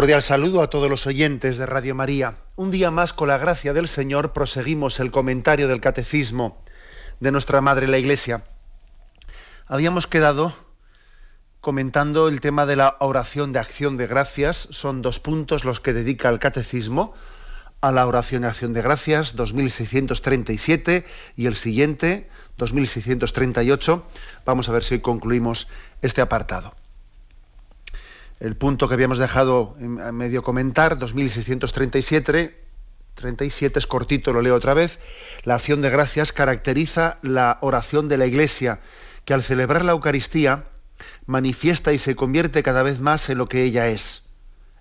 Cordial saludo a todos los oyentes de Radio María. Un día más, con la gracia del Señor, proseguimos el comentario del Catecismo de nuestra Madre la Iglesia. Habíamos quedado comentando el tema de la oración de acción de gracias. Son dos puntos los que dedica el Catecismo a la oración de acción de gracias, 2637 y el siguiente, 2638. Vamos a ver si hoy concluimos este apartado el punto que habíamos dejado en medio comentar, 2637, 37 es cortito, lo leo otra vez. La acción de gracias caracteriza la oración de la Iglesia, que al celebrar la Eucaristía manifiesta y se convierte cada vez más en lo que ella es.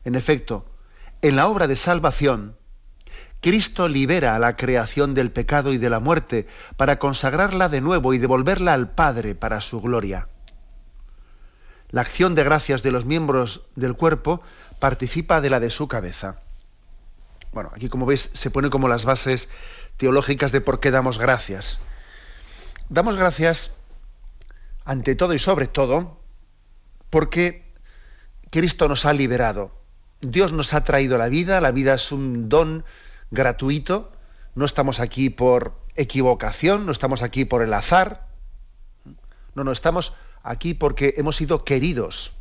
En efecto, en la obra de salvación, Cristo libera a la creación del pecado y de la muerte para consagrarla de nuevo y devolverla al Padre para su gloria. La acción de gracias de los miembros del cuerpo participa de la de su cabeza. Bueno, aquí como veis se ponen como las bases teológicas de por qué damos gracias. Damos gracias ante todo y sobre todo porque Cristo nos ha liberado. Dios nos ha traído la vida, la vida es un don gratuito, no estamos aquí por equivocación, no estamos aquí por el azar, no, no, estamos aquí porque hemos sido queridos.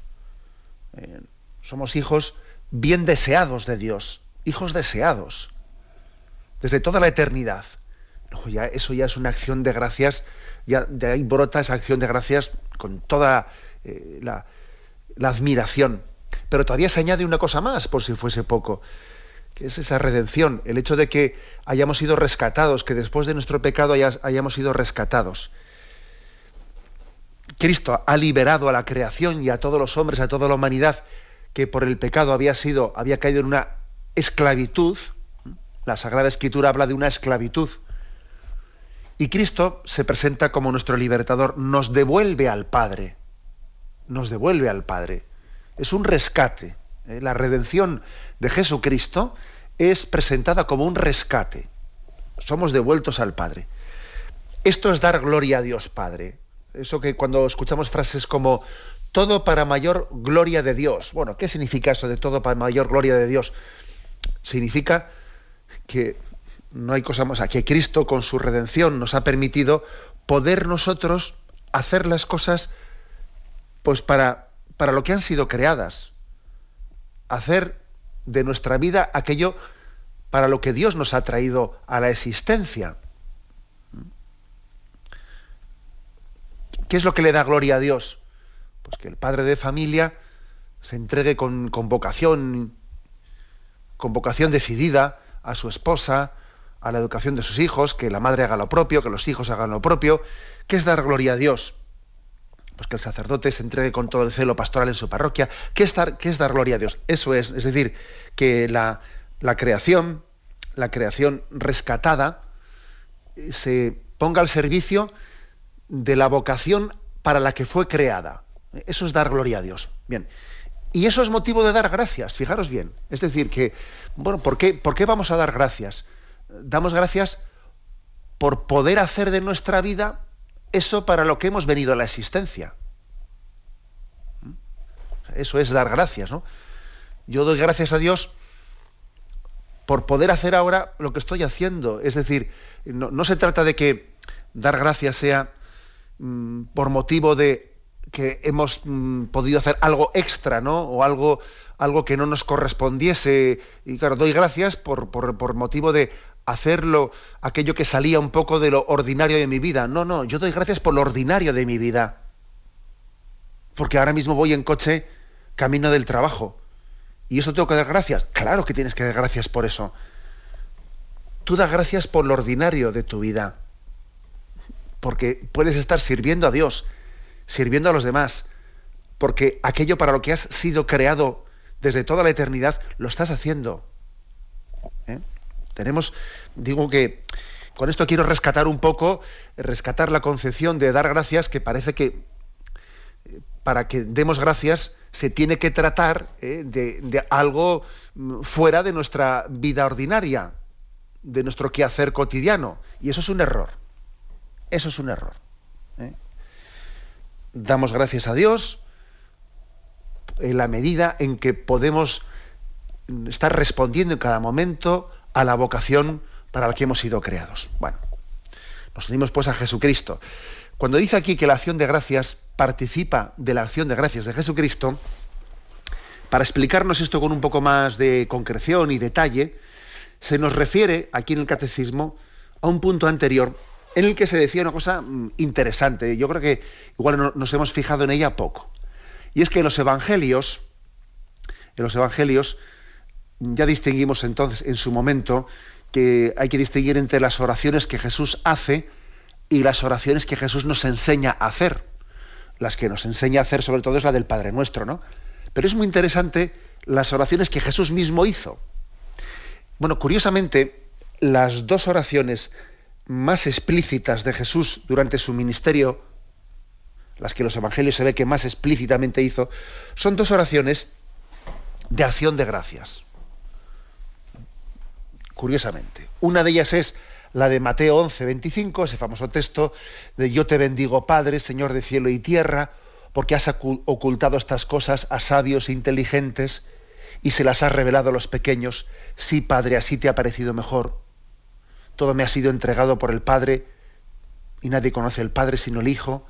Eh, somos hijos bien deseados de Dios, hijos deseados, desde toda la eternidad. ya, eso ya es una acción de gracias, ya de ahí brota esa acción de gracias con toda eh, la, admiración. Pero todavía se añade una cosa más, por si fuese poco, que es esa redención, el hecho de que hayamos sido rescatados, que después de nuestro pecado hayamos sido rescatados. Cristo ha liberado a la creación y a todos los hombres, a toda la humanidad que por el pecado había sido, había caído en una esclavitud. La Sagrada Escritura habla de una esclavitud. Y Cristo se presenta como nuestro libertador, nos devuelve al Padre. Nos devuelve al Padre. Es un rescate. ¿eh? La redención de Jesucristo es presentada como un rescate. Somos devueltos al Padre. Esto es dar gloria a Dios Padre. Eso que cuando escuchamos frases como todo para mayor gloria de Dios. Bueno, ¿qué significa eso de todo para mayor gloria de Dios? Significa que no hay cosa más, que Cristo con su redención nos ha permitido poder nosotros hacer las cosas pues para, para lo que han sido creadas. Hacer de nuestra vida aquello para lo que Dios nos ha traído a la existencia. ¿Qué es lo que le da gloria a Dios? Pues que el padre de familia se entregue con, vocación, con vocación decidida a su esposa, a la educación de sus hijos, que la madre haga lo propio, que los hijos hagan lo propio. ¿Qué es dar gloria a Dios? Pues que el sacerdote se entregue con todo el celo pastoral en su parroquia. ¿Qué es dar, qué es dar gloria a Dios? Eso es, es decir, que la, la creación, la creación rescatada, eh, se ponga al servicio de la vocación para la que fue creada. Eso es dar gloria a Dios. Bien. Y eso es motivo de dar gracias, fijaros bien. Es decir, que, bueno, ¿por qué, ¿por qué vamos a dar gracias? Damos gracias por poder hacer de nuestra vida eso para lo que hemos venido a la existencia. Eso es dar gracias, ¿no? Yo doy gracias a Dios por poder hacer ahora lo que estoy haciendo. Es decir, no, no se trata de que dar gracias sea Mm, por motivo de que hemos mm, podido hacer algo extra, ¿no? O algo, algo que no nos correspondiese. Y claro, doy gracias por, por, motivo de hacerlo, aquello que salía un poco de lo ordinario de mi vida. No, no, yo doy gracias por lo ordinario de mi vida. Porque ahora mismo voy en coche camino del trabajo. ¿Y eso tengo que dar gracias? Claro que tienes que dar gracias por eso. Tú das gracias por lo ordinario de tu vida porque puedes estar sirviendo a Dios, sirviendo a los demás, porque aquello para lo que has sido creado desde toda la eternidad, lo estás haciendo. ¿Eh? Tenemos, digo que con esto quiero rescatar un poco, rescatar la concepción de dar gracias, que parece que para que demos gracias se tiene que tratar ¿eh? de, algo mm, fuera de nuestra vida ordinaria, de nuestro quehacer cotidiano. Y eso es un error. Eso es un error. ¿eh? Damos gracias a Dios en la medida en que podemos estar respondiendo en cada momento a la vocación para la que hemos sido creados. Bueno, nos unimos pues a Jesucristo. Cuando dice aquí que la acción de gracias participa de la acción de gracias de Jesucristo, para explicarnos esto con un poco más de concreción y detalle, se nos refiere aquí en el catecismo a un punto anterior en el que se decía una cosa mm, interesante. Yo creo que igual nos hemos fijado en ella poco. Y es que en los evangelios, en los evangelios, ya distinguimos entonces en su momento que hay que distinguir entre las oraciones que Jesús hace y las oraciones que Jesús nos enseña a hacer. Las que nos enseña a hacer sobre todo es la del Padre Nuestro, ¿no? Pero es muy interesante las oraciones que Jesús mismo hizo. Bueno, curiosamente, las dos oraciones más explícitas de Jesús durante su ministerio, las que los evangelios se ve que más explícitamente hizo, son dos oraciones de acción de gracias curiosamente. Una de ellas es la de Mateo 11, 25, ese famoso texto de Yo te bendigo, Padre, Señor de cielo y tierra, porque has ocultado estas cosas a sabios e inteligentes y se las has revelado a los pequeños. Sí, Padre, así te ha parecido mejor. Todo me ha sido entregado por el Padre y nadie conoce al Padre sino el Hijo,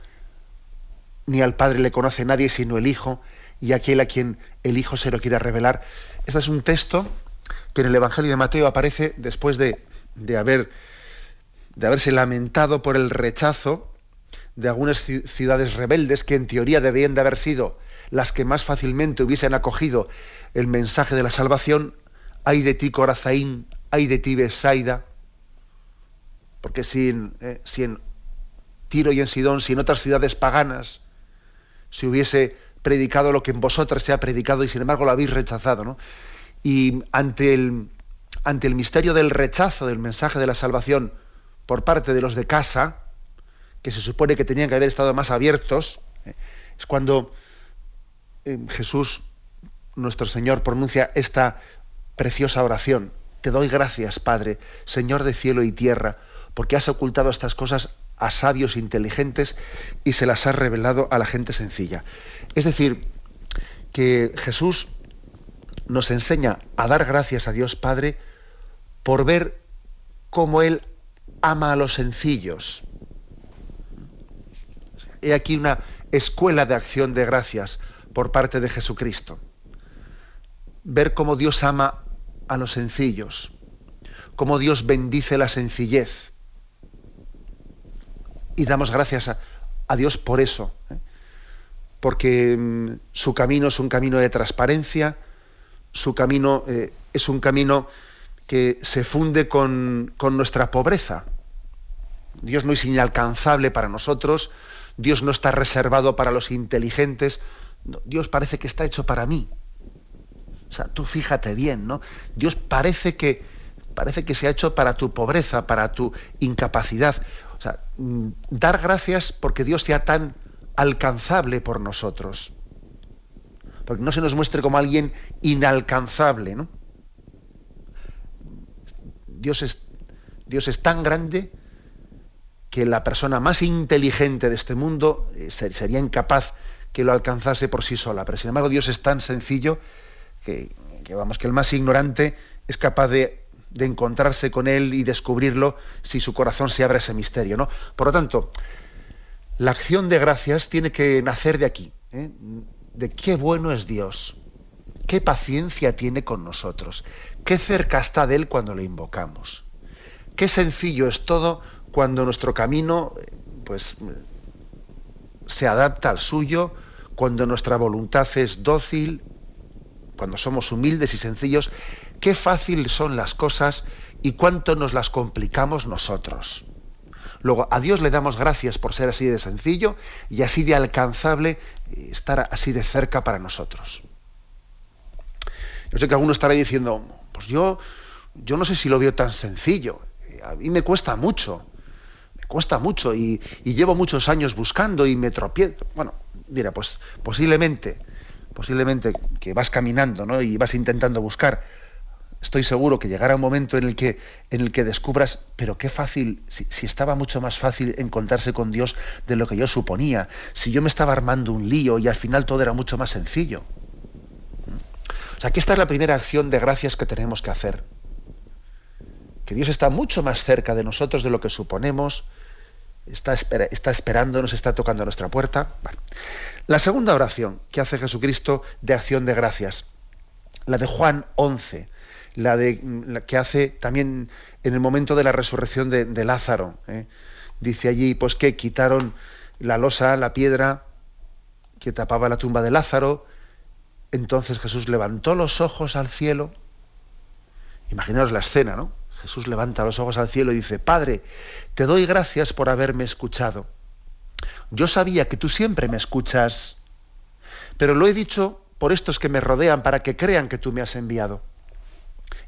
ni al Padre le conoce nadie sino el Hijo y aquel a quien el Hijo se lo quiera revelar. Este es un texto que en el Evangelio de Mateo aparece después de, haber, de haberse lamentado por el rechazo de algunas ciudades rebeldes que en teoría debían de haber sido las que más fácilmente hubiesen acogido el mensaje de la salvación, hay de ti Corazaín, hay de ti Besaida, porque si en, eh, si en Tiro y en Sidón, si en otras ciudades paganas se hubiese predicado lo que en vosotras se ha predicado y sin embargo lo habéis rechazado, ¿no? Y ante el, ante el misterio del rechazo del mensaje de la salvación por parte de los de casa, que se supone que tenían que haber estado más abiertos, eh, es cuando eh, Jesús, nuestro Señor, pronuncia esta preciosa oración. Te doy gracias, Padre, Señor de cielo y tierra, porque has ocultado estas cosas a sabios inteligentes y se las has revelado a la gente sencilla. Es decir, que Jesús nos enseña a dar gracias a Dios Padre por ver cómo Él ama a los sencillos. He aquí una escuela de acción de gracias por parte de Jesucristo. Ver cómo Dios ama a los sencillos, cómo Dios bendice la sencillez. Y damos gracias a, Dios por eso, ¿eh? porque mm, su camino es un camino de transparencia, su camino eh, es un camino que se funde con, nuestra pobreza. Dios no es inalcanzable para nosotros, Dios no está reservado para los inteligentes, Dios parece que está hecho para mí. O sea, tú fíjate bien, ¿no? Dios parece que, parece que se ha hecho para tu pobreza, para tu incapacidad. O sea, mm, dar gracias porque Dios sea tan alcanzable por nosotros porque no se nos muestre como alguien inalcanzable. ¿no? Dios, es, Dios es tan grande que la persona más inteligente de este mundo eh, sería incapaz que lo alcanzase por sí sola. Pero sin embargo Dios es tan sencillo que, vamos, que el más ignorante es capaz de, encontrarse con él y descubrirlo si su corazón se abre a ese misterio. ¿no? Por lo tanto, la acción de gracias tiene que nacer de aquí. ¿eh? de qué bueno es Dios, qué paciencia tiene con nosotros, qué cerca está de Él cuando le invocamos, qué sencillo es todo cuando nuestro camino pues, se adapta al suyo, cuando nuestra voluntad es dócil, cuando somos humildes y sencillos, qué fácil son las cosas y cuánto nos las complicamos nosotros. Luego, a Dios le damos gracias por ser así de sencillo y así de alcanzable, eh, estar así de cerca para nosotros. Yo sé que alguno estará diciendo, pues yo, yo no sé si lo veo tan sencillo. A mí me cuesta mucho, me cuesta mucho y, y llevo muchos años buscando y me tropiezo. Bueno, mira, pues posiblemente, posiblemente que vas caminando ¿no? y vas intentando buscar, estoy seguro que llegará un momento en el que, en el que descubras, pero qué fácil, si, estaba mucho más fácil encontrarse con Dios de lo que yo suponía, si yo me estaba armando un lío y al final todo era mucho más sencillo. O sea, que esta es la primera acción de gracias que tenemos que hacer. Que Dios está mucho más cerca de nosotros de lo que suponemos, está, está esperándonos, está tocando nuestra puerta. La segunda oración que hace Jesucristo de acción de gracias, la de Juan 11 la, de, que hace también en el momento de la resurrección de, Lázaro. ¿eh? Dice allí, pues que quitaron la losa, la piedra que tapaba la tumba de Lázaro. Entonces Jesús levantó los ojos al cielo. Imaginaos la escena, ¿no? Jesús levanta los ojos al cielo y dice, Padre, te doy gracias por haberme escuchado. Yo sabía que tú siempre me escuchas, pero lo he dicho por estos que me rodean para que crean que tú me has enviado.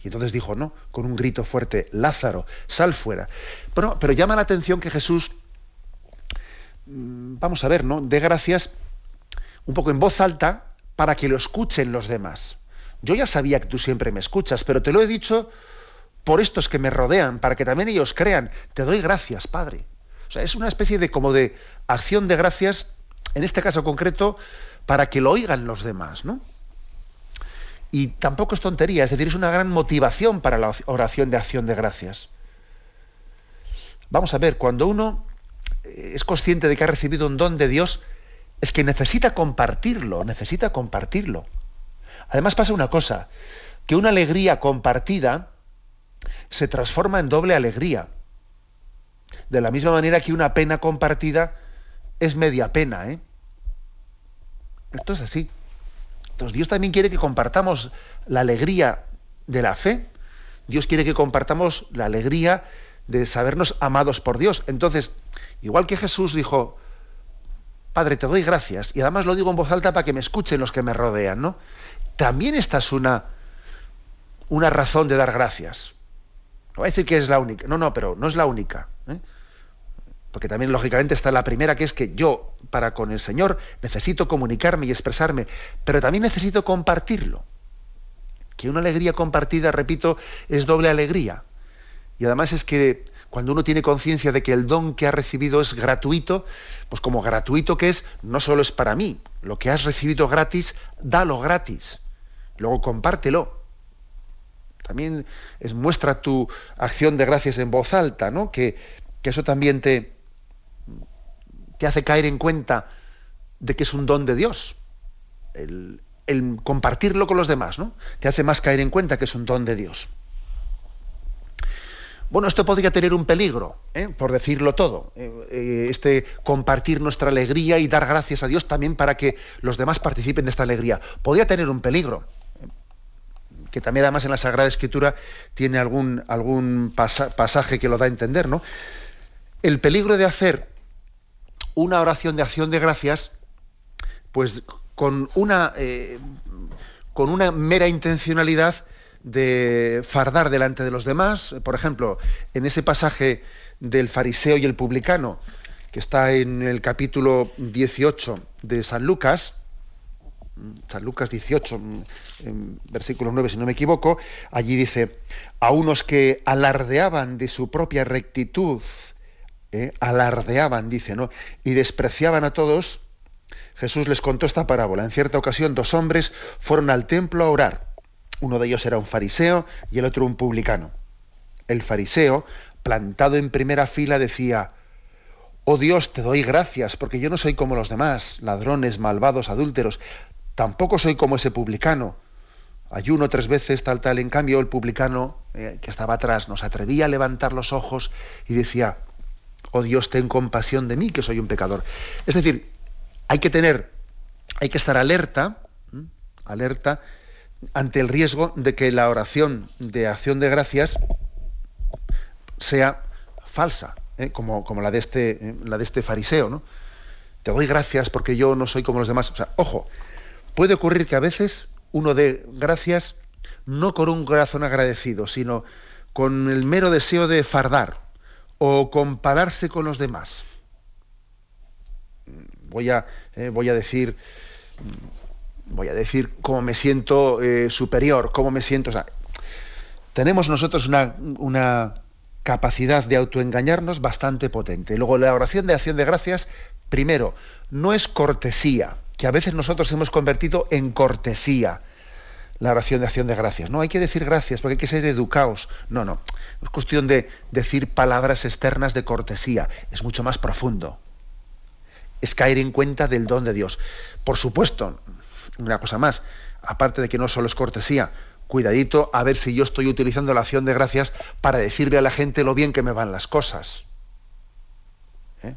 Y entonces dijo, no, con un grito fuerte, Lázaro, sal fuera. Pero, pero llama la atención que Jesús, mm, vamos a ver, ¿no? De gracias un poco en voz alta para que lo escuchen los demás. Yo ya sabía que tú siempre me escuchas, pero te lo he dicho por estos que me rodean, para que también ellos crean. Te doy gracias, Padre. O sea, es una especie de como de acción de gracias, en este caso concreto, para que lo oigan los demás, ¿no? Y tampoco es tontería, es decir, es una gran motivación para la oración de acción de gracias. Vamos a ver, cuando uno eh, es consciente de que ha recibido un don de Dios, es que necesita compartirlo, necesita compartirlo. Además pasa una cosa, que una alegría compartida se transforma en doble alegría. De la misma manera que una pena compartida es media pena, ¿eh? Esto es así. Entonces Dios también quiere que compartamos la alegría de la fe. Dios quiere que compartamos la alegría de sabernos amados por Dios. Entonces, igual que Jesús dijo, Padre, te doy gracias, y además lo digo en voz alta para que me escuchen los que me rodean, ¿no? También esta es una, una razón de dar gracias. No voy a decir que es la única, no, no, pero no es la única. ¿eh? Porque también lógicamente está la primera, que es que yo, para con el Señor, necesito comunicarme y expresarme, pero también necesito compartirlo. Que una alegría compartida, repito, es doble alegría. Y además es que cuando uno tiene conciencia de que el don que ha recibido es gratuito, pues como gratuito que es, no solo es para mí, lo que has recibido gratis, dalo gratis. Luego compártelo. También es muestra tu acción de gracias en voz alta, ¿no? Que, que eso también te, te hace caer en cuenta de que es un don de Dios. El, compartirlo con los demás, ¿no? Te hace más caer en cuenta que es un don de Dios. Bueno, esto podría tener un peligro, ¿eh? por decirlo todo. Eh, eh, este compartir nuestra alegría y dar gracias a Dios también para que los demás participen de esta alegría. Podría tener un peligro, que también además en la Sagrada Escritura tiene algún, algún pasaje que lo da a entender, ¿no? El peligro de hacer una oración de acción de gracias, pues con una, eh, con una mera intencionalidad de fardar delante de los demás. Por ejemplo, en ese pasaje del fariseo y el publicano, que está en el capítulo 18 de San Lucas, San Lucas 18, en versículo 9, si no me equivoco, allí dice, a unos que alardeaban de su propia rectitud ¿eh? alardeaban, dice, ¿no? Y despreciaban a todos. Jesús les contó esta parábola. En cierta ocasión, dos hombres fueron al templo a orar. Uno de ellos era un fariseo y el otro un publicano. El fariseo, plantado en primera fila, decía, Oh Dios, te doy gracias, porque yo no soy como los demás, ladrones, malvados, adúlteros, tampoco soy como ese publicano. Ayuno tres veces, tal, tal. En cambio, el publicano, eh, que estaba atrás, nos atrevía a levantar los ojos y decía, oh Dios, ten compasión de mí, que soy un pecador. Es decir, hay que tener, hay que estar alerta, alerta ante el riesgo de que la oración de acción de gracias sea falsa, ¿eh? como, como, la, de este, ¿eh? la de este fariseo, ¿no? Te doy gracias porque yo no soy como los demás. Ojo, puede ocurrir que a veces uno dé gracias no con un corazón agradecido, sino con el mero deseo de fardar o compararse con los demás. Voy a, eh, voy a decir, voy a decir cómo me siento eh, superior, cómo me siento. tenemos nosotros una, una capacidad de autoengañarnos bastante potente. Luego la oración de acción de gracias, primero, no es cortesía, que a veces nosotros hemos convertido en cortesía la oración de acción de gracias. No hay que decir gracias porque hay que ser educados. No, no. es cuestión de decir palabras externas de cortesía. Es mucho más profundo. Es caer en cuenta del don de Dios. Por supuesto, una cosa más, aparte de que no solo es cortesía, cuidadito a ver si yo estoy utilizando la acción de gracias para decirle a la gente lo bien que me van las cosas. ¿Eh?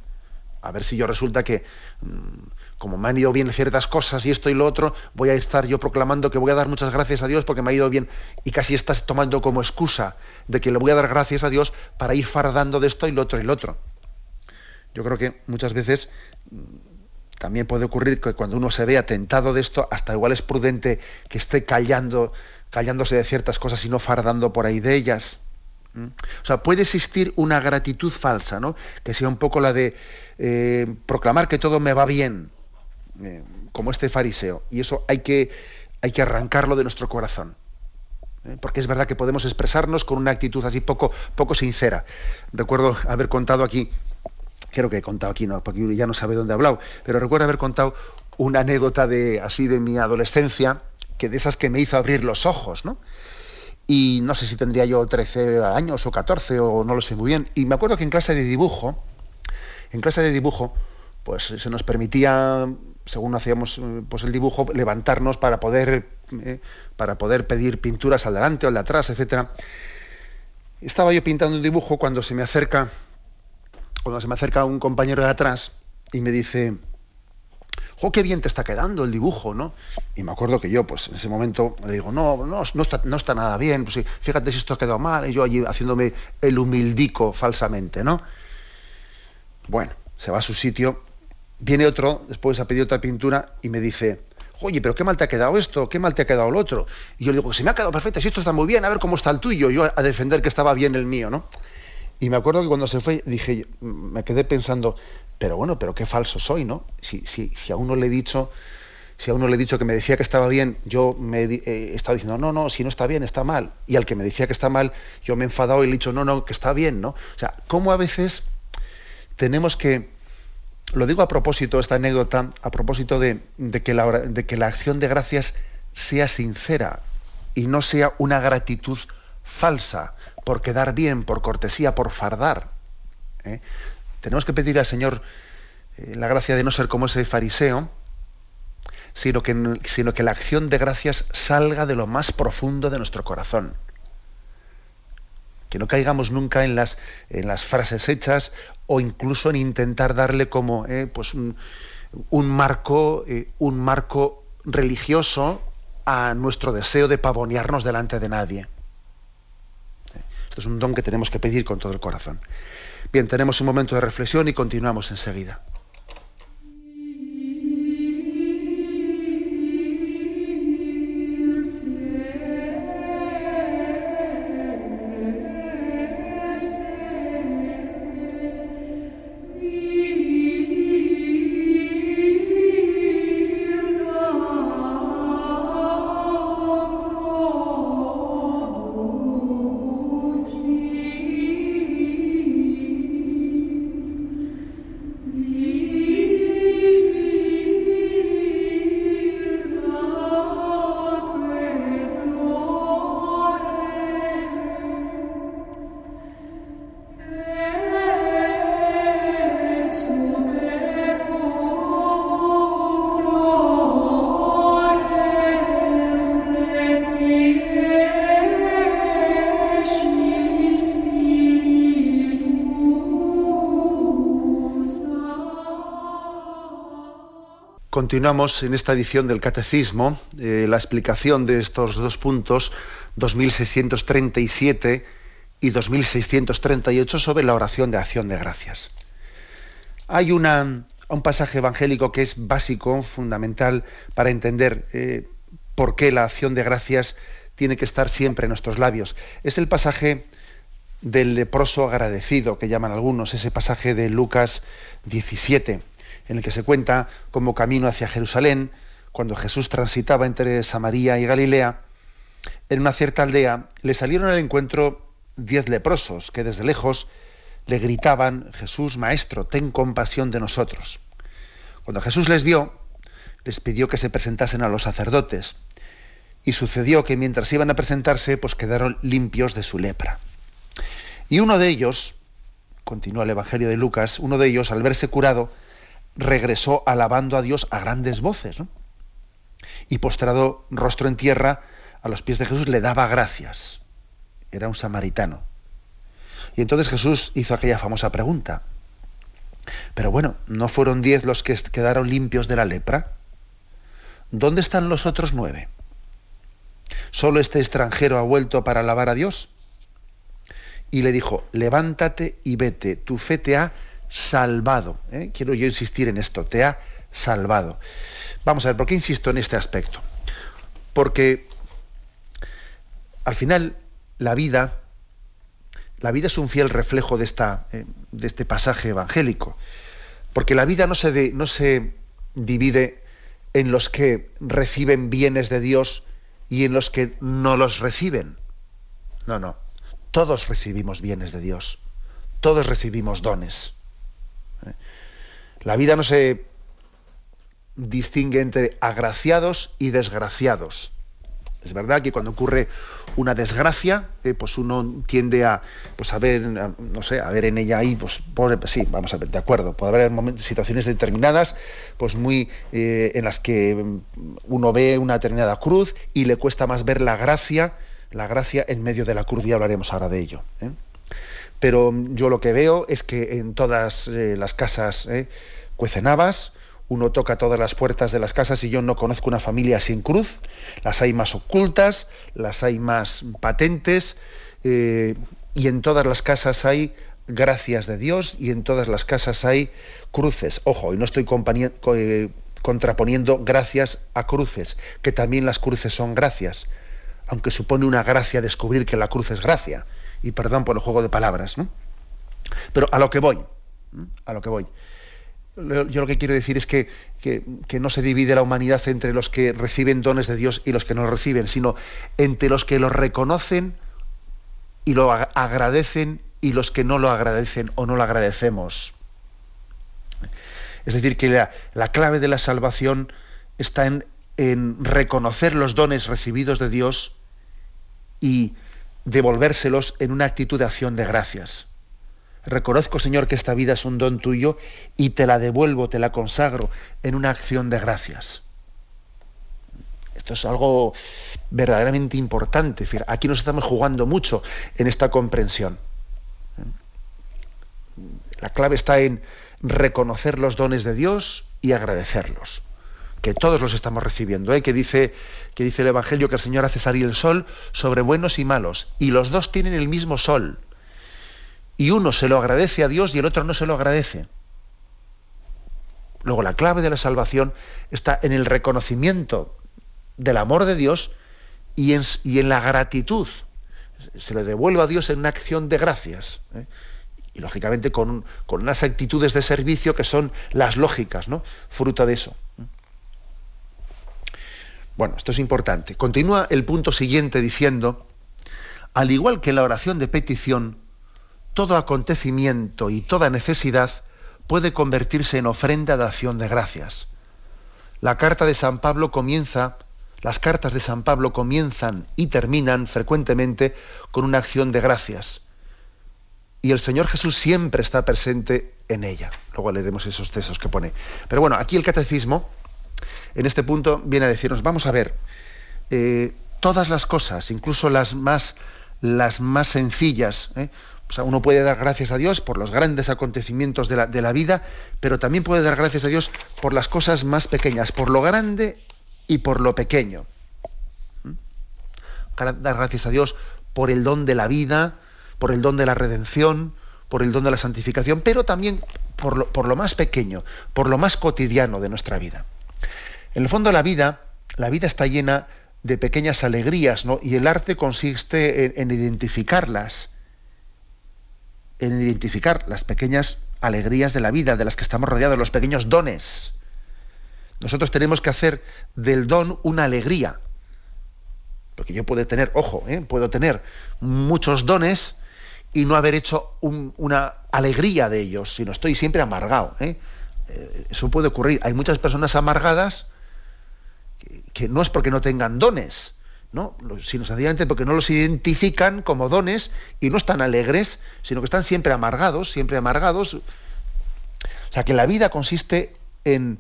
A ver si yo resulta que mm, como me han ido bien ciertas cosas y esto y lo otro, voy a estar yo proclamando que voy a dar muchas gracias a Dios porque me ha ido bien y casi estás tomando como excusa de que le voy a dar gracias a Dios para ir fardando de esto y lo otro y lo otro. Yo creo que muchas veces mm, también puede ocurrir que cuando uno se vea tentado de esto, hasta igual es prudente que esté callando, callándose de ciertas cosas y no fardando por ahí de ellas. O sea, puede existir una gratitud falsa, ¿no? Que sea un poco la de eh, proclamar que todo me va bien, eh, como este fariseo. Y eso hay que, hay que arrancarlo de nuestro corazón. ¿eh? Porque es verdad que podemos expresarnos con una actitud así poco, poco sincera. Recuerdo haber contado aquí, creo que he contado aquí, no, porque ya no sabe dónde he hablado, pero recuerdo haber contado una anécdota de así de mi adolescencia, que de esas que me hizo abrir los ojos, ¿no? Y no sé si tendría yo 13 años o 14 o no lo sé muy bien. Y me acuerdo que en clase de dibujo, en clase de dibujo, pues se nos permitía según hacíamos eh, pues el dibujo, levantarnos para poder, eh, para poder pedir pinturas al delante o al de atrás, etcétera. Estaba yo pintando un dibujo cuando se me acerca, cuando se me acerca un compañero de atrás y me dice, ¡jo, qué bien te está quedando el dibujo! ¿no? Y me acuerdo que yo, pues en ese momento le digo, no, no, no está, no está nada bien, pues, fíjate si esto ha quedado mal, y yo allí haciéndome el humildico falsamente, ¿no? Bueno, se va a su sitio Viene otro, después ha pedido otra pintura y me dice, oye, pero qué mal te ha quedado esto, qué mal te ha quedado el otro. Y yo le digo, se me ha quedado perfecto, si esto está muy bien, a ver cómo está el tuyo. Yo a defender que estaba bien el mío, ¿no? Y me acuerdo que cuando se fue, dije, me quedé pensando, pero bueno, pero qué falso soy, ¿no? Si, si, si a uno le he dicho, si a uno le he dicho que me decía que estaba bien, yo me he eh, estado diciendo, no, no, si no está bien, está mal. Y al que me decía que está mal, yo me he enfadado y le he dicho, no, no, que está bien, ¿no? O sea, ¿cómo a veces tenemos que lo digo a propósito, esta anécdota, a propósito de, que la, acción de gracias sea sincera y no sea una gratitud falsa, por quedar bien, por cortesía, por fardar. ¿eh? Tenemos que pedir al Señor eh, la gracia de no ser como ese fariseo, sino que, sino que la acción de gracias salga de lo más profundo de nuestro corazón que no caigamos nunca en las, en las frases hechas o incluso en intentar darle como eh, pues un, marco, eh, un marco religioso a nuestro deseo de pavonearnos delante de nadie. Esto es un don que tenemos que pedir con todo el corazón. Bien, tenemos un momento de reflexión y continuamos enseguida. Continuamos en esta edición del Catecismo eh, la explicación de estos dos puntos, 2637 y 2638, sobre la oración de acción de gracias. Hay un pasaje evangélico que es básico, fundamental, para entender eh, por qué la acción de gracias tiene que estar siempre en nuestros labios. Es el pasaje del leproso agradecido, que llaman algunos, ese pasaje de Lucas 17, en el que se cuenta como camino hacia Jerusalén, cuando Jesús transitaba entre Samaria y Galilea, en una cierta aldea le salieron al encuentro diez leprosos que desde lejos le gritaban, Jesús, Maestro, ten compasión de nosotros. Cuando Jesús les vio, les pidió que se presentasen a los sacerdotes. Y sucedió que mientras iban a presentarse, pues quedaron limpios de su lepra. Y uno de ellos, continúa el Evangelio de Lucas, uno de ellos, al verse curado, regresó alabando a Dios a grandes voces. Y postrado rostro en tierra, a los pies de Jesús le daba gracias. Era un samaritano. Y entonces Jesús hizo aquella famosa pregunta. Pero bueno, ¿no fueron diez los que quedaron limpios de la lepra? ¿Dónde están los otros nueve? ¿Solo este extranjero ha vuelto para alabar a Dios? Y le dijo, levántate y vete, tu fe te ha salvado. ¿eh? Quiero yo insistir en esto, te ha salvado. Vamos a ver, ¿por qué insisto en este aspecto? Porque al final la vida la vida es un fiel reflejo de, esta, eh, de este pasaje evangélico, porque la vida no se, no se divide en los que reciben bienes de Dios y en los que no los reciben. No, no. Todos recibimos bienes de Dios. Todos recibimos dones. La vida no se distingue entre agraciados y desgraciados. Es verdad que cuando ocurre una desgracia, eh, pues uno tiende a, pues a ver, no sé, a ver en ella ahí, pues, sí, vamos a ver, de acuerdo, puede haber momentos, situaciones determinadas, pues muy, eh, en las que uno ve una determinada cruz y le cuesta más ver la gracia, la gracia en medio de la cruz, y hablaremos ahora de ello. ¿eh? Pero yo lo que veo es que en todas las casas cuecen habas, uno toca todas las puertas de las casas y yo no conozco una familia sin cruz. Las hay más ocultas, las hay más patentes eh, y en todas las casas hay gracias de Dios y en todas las casas hay cruces. Ojo, y no estoy eh, contraponiendo gracias a cruces, que también las cruces son gracias, aunque supone una gracia descubrir que la cruz es gracia. Y perdón por el juego de palabras, ¿no? Pero a lo que voy, a lo que voy yo lo que quiero decir es que, no se divide la humanidad entre los que reciben dones de Dios y los que no reciben, sino entre los que lo reconocen y lo agradecen y los que no lo agradecen o no lo agradecemos. Es decir, que la, clave de la salvación está en, en reconocer los dones recibidos de Dios y devolvérselos en una actitud de acción de gracias. Reconozco, Señor, que esta vida es un don tuyo y te la devuelvo, te la consagro en una acción de gracias. Esto es algo verdaderamente importante. Aquí nos estamos jugando mucho en esta comprensión. La clave está en reconocer los dones de Dios y agradecerlos. Que todos los estamos recibiendo. ¿eh? Que, dice, que dice el Evangelio que el Señor hace salir el sol sobre buenos y malos. Y los dos tienen el mismo sol y uno se lo agradece a Dios y el otro no se lo agradece. Luego la clave de la salvación está en el reconocimiento del amor de Dios y en, la gratitud. Se le devuelve a Dios en una acción de gracias. ¿eh? Y lógicamente con, con, unas actitudes de servicio que son las lógicas, ¿no? Fruto de eso. Bueno, esto es importante. Continúa el punto siguiente diciendo, al igual que la oración de petición, todo acontecimiento y toda necesidad puede convertirse en ofrenda de acción de gracias. La carta de San Pablo comienza, las cartas de San Pablo comienzan y terminan frecuentemente con una acción de gracias. Y el Señor Jesús siempre está presente en ella. Luego leeremos esos textos que pone. Pero bueno, aquí el catecismo, en este punto, viene a decirnos, vamos a ver, eh, todas las cosas, incluso las más, las más sencillas, ¿eh? uno puede dar gracias a Dios por los grandes acontecimientos de la, vida, pero también puede dar gracias a Dios por las cosas más pequeñas, por lo grande y por lo pequeño. ¿Mm? Dar gracias a Dios por el don de la vida, por el don de la redención, por el don de la santificación, pero también por lo, por lo más pequeño, por lo más cotidiano de nuestra vida. En el fondo la vida, la vida está llena de pequeñas alegrías, ¿no? Y el arte consiste en, identificarlas, en identificar las pequeñas alegrías de la vida, de las que estamos rodeados, los pequeños dones. Nosotros tenemos que hacer del don una alegría. Porque yo puedo tener, ojo, ¿eh? puedo tener muchos dones y no haber hecho una alegría de ellos, sino estoy siempre amargado. ¿eh? Eh, eso puede ocurrir. Hay muchas personas amargadas que, no es porque no tengan dones, ¿no? sino sencillamente porque no los identifican como dones y no están alegres, sino que están siempre amargados, siempre amargados. O sea, que la vida consiste en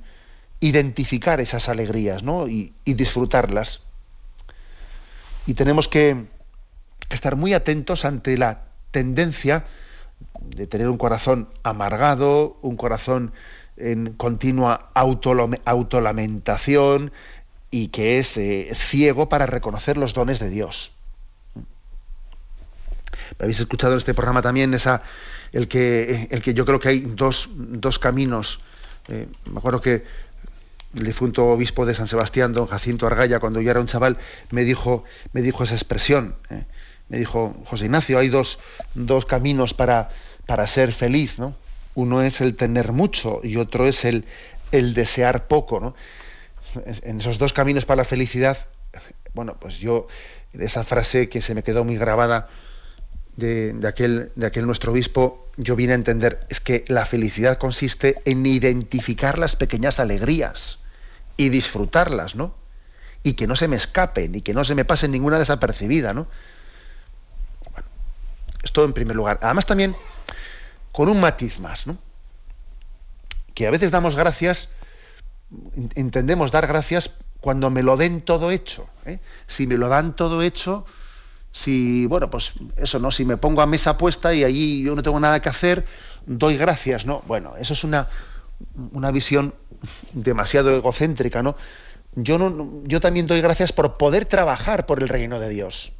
identificar esas alegrías ¿no? y, y disfrutarlas. Y tenemos que estar muy atentos ante la tendencia de tener un corazón amargado, un corazón en continua autolamentación y que es eh, ciego para reconocer los dones de Dios. Habéis escuchado en este programa también esa, el, que, el que yo creo que hay dos, caminos. Eh, me acuerdo que el difunto obispo de San Sebastián, don Jacinto Argaya, cuando yo era un chaval, me dijo, me dijo esa expresión. Eh, me dijo, José Ignacio, hay dos, dos caminos para, para ser feliz, ¿no? Uno es el tener mucho y otro es el, el desear poco, ¿no? En esos dos caminos para la felicidad, bueno, pues yo, esa frase que se me quedó muy grabada de, aquel, de aquel nuestro obispo, yo vine a entender, es que la felicidad consiste en identificar las pequeñas alegrías y disfrutarlas, ¿no? Y que no se me escapen y que no se me pase ninguna desapercibida, ¿no? Bueno, esto en primer lugar. Además también con un matiz más, ¿no? Que a veces damos gracias, entendemos dar gracias cuando me lo den todo hecho. ¿eh? Si me lo dan todo hecho, si, bueno, pues eso, ¿no? Si me pongo a mesa puesta y allí yo no tengo nada que hacer, doy gracias, ¿no? Bueno, eso es una, una visión demasiado egocéntrica, ¿no? Yo, no, yo también doy gracias por poder trabajar por el reino de Dios.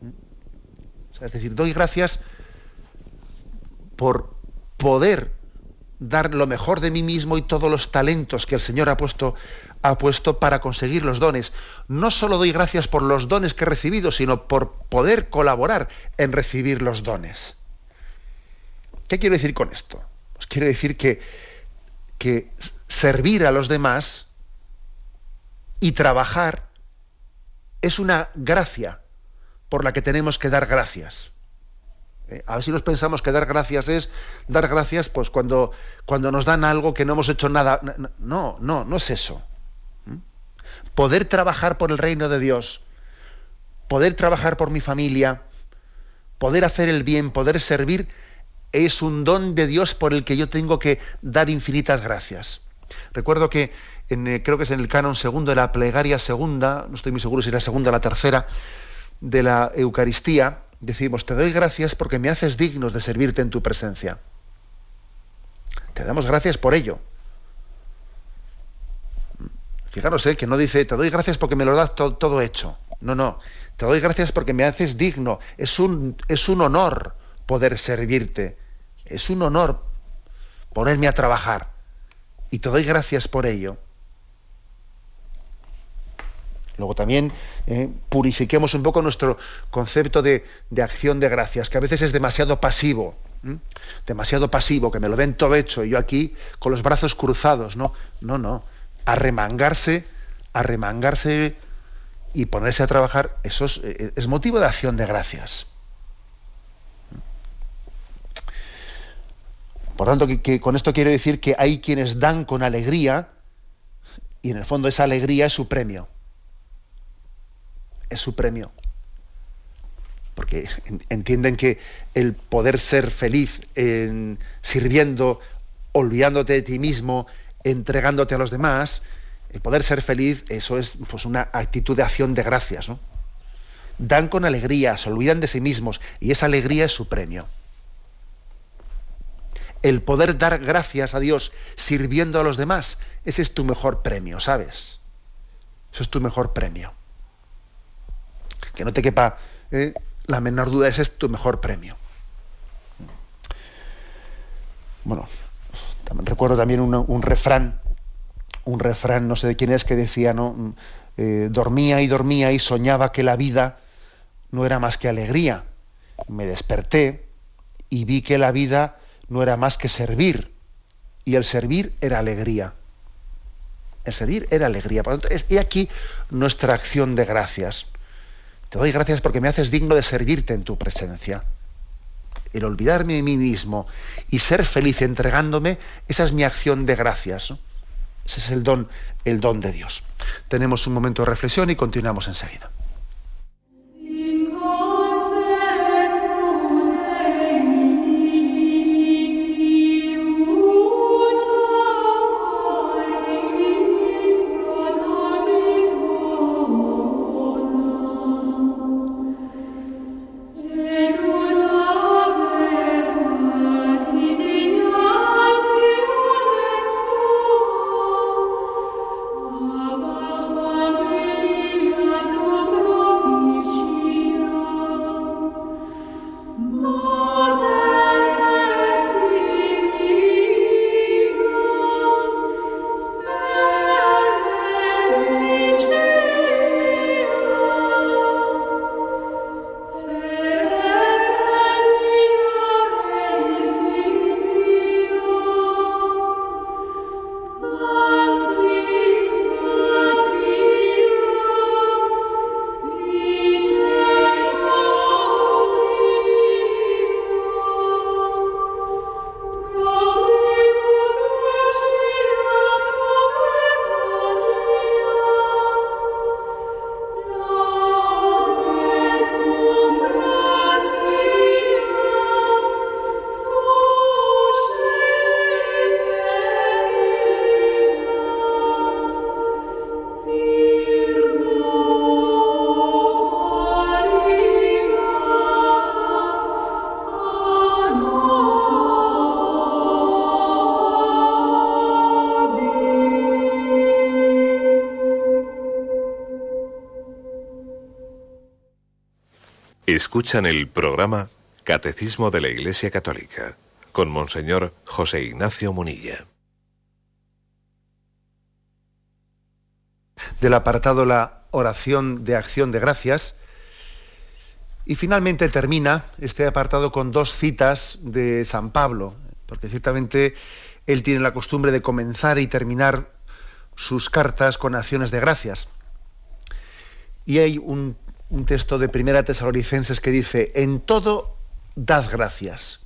¿Mm? es decir, doy gracias por poder dar lo mejor de mí mismo y todos los talentos que el Señor ha puesto, ha puesto para conseguir los dones. No solo doy gracias por los dones que he recibido, sino por poder colaborar en recibir los dones. ¿Qué quiero decir con esto? Pues quiero decir que, que servir a los demás y trabajar es una gracia por la que tenemos que dar gracias. Eh, a ver si nos pensamos que dar gracias es dar gracias pues cuando, cuando nos dan algo que no hemos hecho nada. No, no, no es eso. ¿Mm? Poder trabajar por el reino de Dios, poder trabajar por mi familia, poder hacer el bien, poder servir, es un don de Dios por el que yo tengo que dar infinitas gracias. Recuerdo que eh, creo que es en el canon segundo de la plegaria segunda, no estoy muy seguro si era segunda o la tercera, de la Eucaristía, decimos, te doy gracias porque me haces dignos de servirte en tu presencia. Te damos gracias por ello. Fijaros, ¿eh? que no dice, te doy gracias porque me lo das todo, hecho. No, no. Te doy gracias porque me haces digno. Es un, es un honor poder servirte. Es un honor ponerme a trabajar. Y te doy gracias por ello. Luego también eh, purifiquemos un poco nuestro concepto de, acción de gracias, que a veces es demasiado pasivo, demasiado pasivo, que me lo den todo hecho y yo aquí con los brazos cruzados, no, no, no, arremangarse, arremangarse y ponerse a trabajar, eso es, eh, motivo de acción de gracias. Por tanto, que, con esto quiero decir que hay quienes dan con alegría y en el fondo esa alegría es su premio es su premio. Porque entienden que el poder ser feliz en, sirviendo, olvidándote de ti mismo, entregándote a los demás, el poder ser feliz, eso es pues, una actitud de acción de gracias. ¿no? Dan con alegría, se olvidan de sí mismos y esa alegría es su premio. El poder dar gracias a Dios sirviendo a los demás, ese es tu mejor premio, ¿sabes? Eso es tu mejor premio que no te quepa eh, la menor duda, ese es tu mejor premio. Bueno, recuerdo también un, refrán, un refrán, no sé de quién es, que decía, ¿no? eh, dormía y dormía y soñaba que la vida no era más que alegría. Me desperté y vi que la vida no era más que servir. Y el servir era alegría. El servir era alegría. Por lo tanto, y aquí nuestra acción de gracias. Te doy gracias porque me haces digno de servirte en tu presencia. El olvidarme de mí mismo y ser feliz entregándome, esa es mi acción de gracias. Ese es el don, el don de Dios. Tenemos un momento de reflexión y continuamos enseguida. Escuchan el programa Catecismo de la Iglesia Católica con Monseñor José Ignacio Munilla. Del apartado La oración de acción de gracias. Y finalmente termina este apartado con dos citas de San Pablo, porque ciertamente él tiene la costumbre de comenzar y terminar sus cartas con acciones de gracias. Y hay un un texto de Primera Tesalonicenses que dice, en todo dad gracias,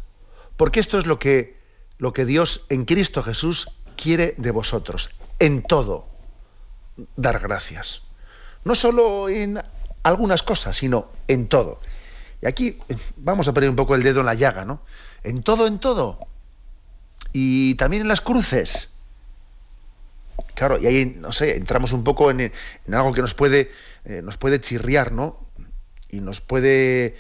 porque esto es lo que, lo que Dios en Cristo Jesús quiere de vosotros, en todo dar gracias. No solo en algunas cosas, sino en todo. Y aquí vamos a poner un poco el dedo en la llaga, ¿no? En todo, en todo. Y también en las cruces. Claro, y ahí, no sé, entramos un poco en, en algo que nos puede eh, nos puede chirriar, ¿no? Y nos puede,